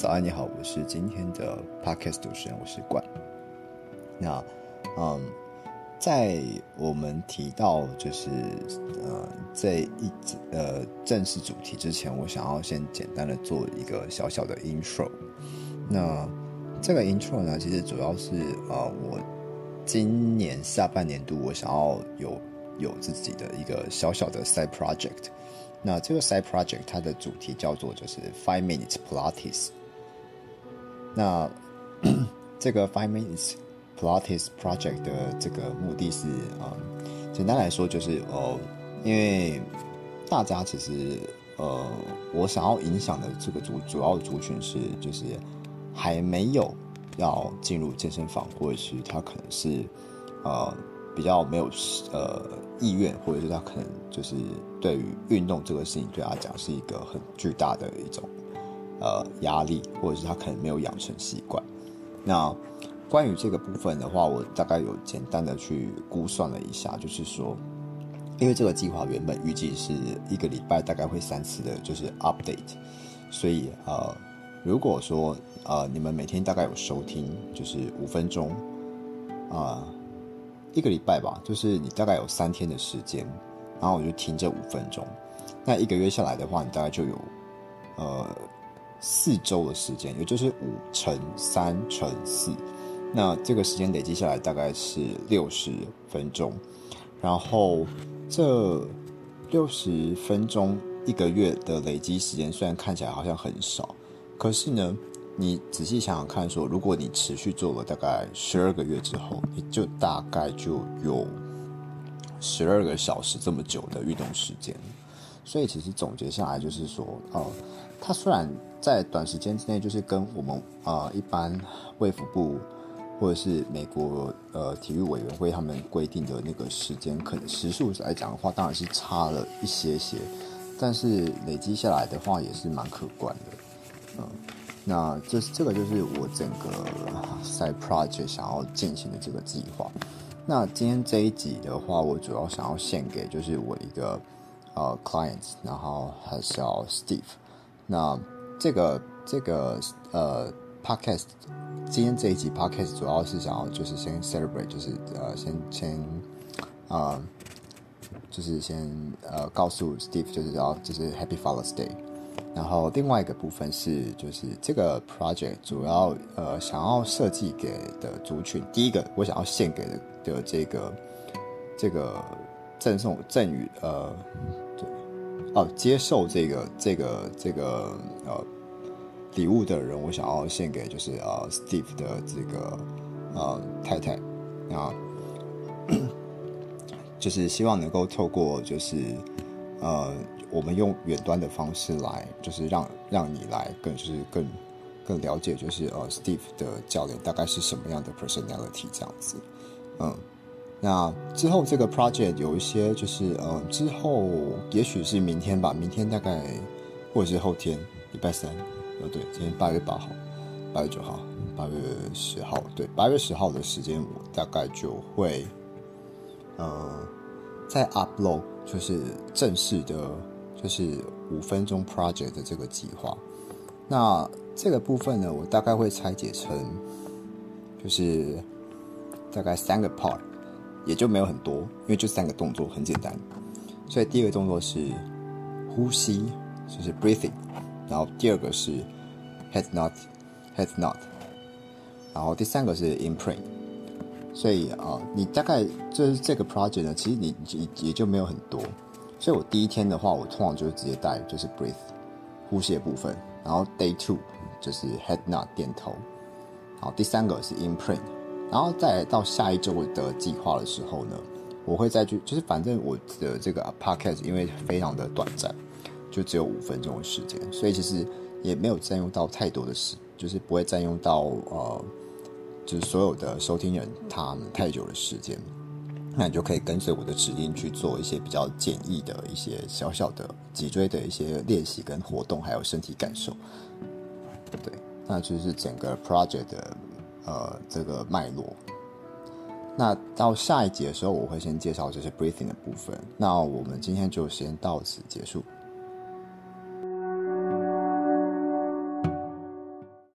早安，你好，我是今天的 podcast 主持人，我是冠。那，嗯，在我们提到就是呃这一呃正式主题之前，我想要先简单的做一个小小的 intro。那这个 intro 呢，其实主要是呃我今年下半年度我想要有有自己的一个小小的 side project。那这个 side project 它的主题叫做就是 five minutes Pilates。那 这个 Five Minutes Pilates Project 的这个目的是啊，简单来说就是哦，因为大家其实呃，我想要影响的这个主主要族群是就是还没有要进入健身房，或者是他可能是呃比较没有呃意愿，或者是他可能就是对于运动这个事情对他讲是一个很巨大的一种。呃，压力，或者是他可能没有养成习惯。那关于这个部分的话，我大概有简单的去估算了一下，就是说，因为这个计划原本预计是一个礼拜大概会三次的，就是 update。所以呃，如果说呃你们每天大概有收听，就是五分钟啊，一个礼拜吧，就是你大概有三天的时间，然后我就听这五分钟。那一个月下来的话，你大概就有呃。四周的时间，也就是五乘三乘四，那这个时间累积下来大概是六十分钟。然后这六十分钟一个月的累积时间，虽然看起来好像很少，可是呢，你仔细想想看，说如果你持续做了大概十二个月之后，你就大概就有十二个小时这么久的运动时间。所以其实总结下来就是说，呃，它虽然在短时间之内，就是跟我们呃一般卫福部或者是美国呃体育委员会他们规定的那个时间，可能时速来讲的话，当然是差了一些些，但是累积下来的话也是蛮可观的，嗯，那这这个就是我整个赛 project 想要进行的这个计划。那今天这一集的话，我主要想要献给就是我一个呃 client，然后还是要 Steve，那。这个这个呃，podcast，今天这一集 podcast 主要是想要就是先 celebrate，就是呃先先啊，就是先呃告诉 Steve，就是要就是 Happy Father's Day。然后另外一个部分是就是这个 project 主要呃想要设计给的族群，第一个我想要献给的的这个这个赠送赠予呃。哦，接受这个这个这个呃礼物的人，我想要献给就是呃 Steve 的这个呃太太，啊，就是希望能够透过就是呃我们用远端的方式来，就是让让你来更就是更更了解就是呃 Steve 的教练大概是什么样的 personality 这样子，嗯。那之后这个 project 有一些就是呃，之后也许是明天吧，明天大概或者是后天，礼拜三，呃对，今天八月八号，八月九号，八月十号，对，八月十号的时间我大概就会呃在 upload 就是正式的，就是五分钟 project 的这个计划。那这个部分呢，我大概会拆解成就是大概三个 part。也就没有很多，因为就三个动作很简单，所以第一个动作是呼吸，就是 breathing，然后第二个是 head nod，head nod，然后第三个是 imprint，所以啊，你大概就是这个 project 呢，其实你也也就没有很多，所以我第一天的话，我通常就是直接带就是 breathe，呼吸的部分，然后 day two 就是 head nod 点头，好，第三个是 imprint。然后再到下一周的计划的时候呢，我会再去，就是反正我的这个 podcast 因为非常的短暂，就只有五分钟的时间，所以其实也没有占用到太多的时，就是不会占用到呃，就是所有的收听人他们太久的时间，那你就可以跟随我的指令去做一些比较简易的一些小小的脊椎的一些练习跟活动，还有身体感受，对，那就是整个 project 的。呃，这个脉络。那到下一节的时候，我会先介绍这些 breathing 的部分。那我们今天就先到此结束。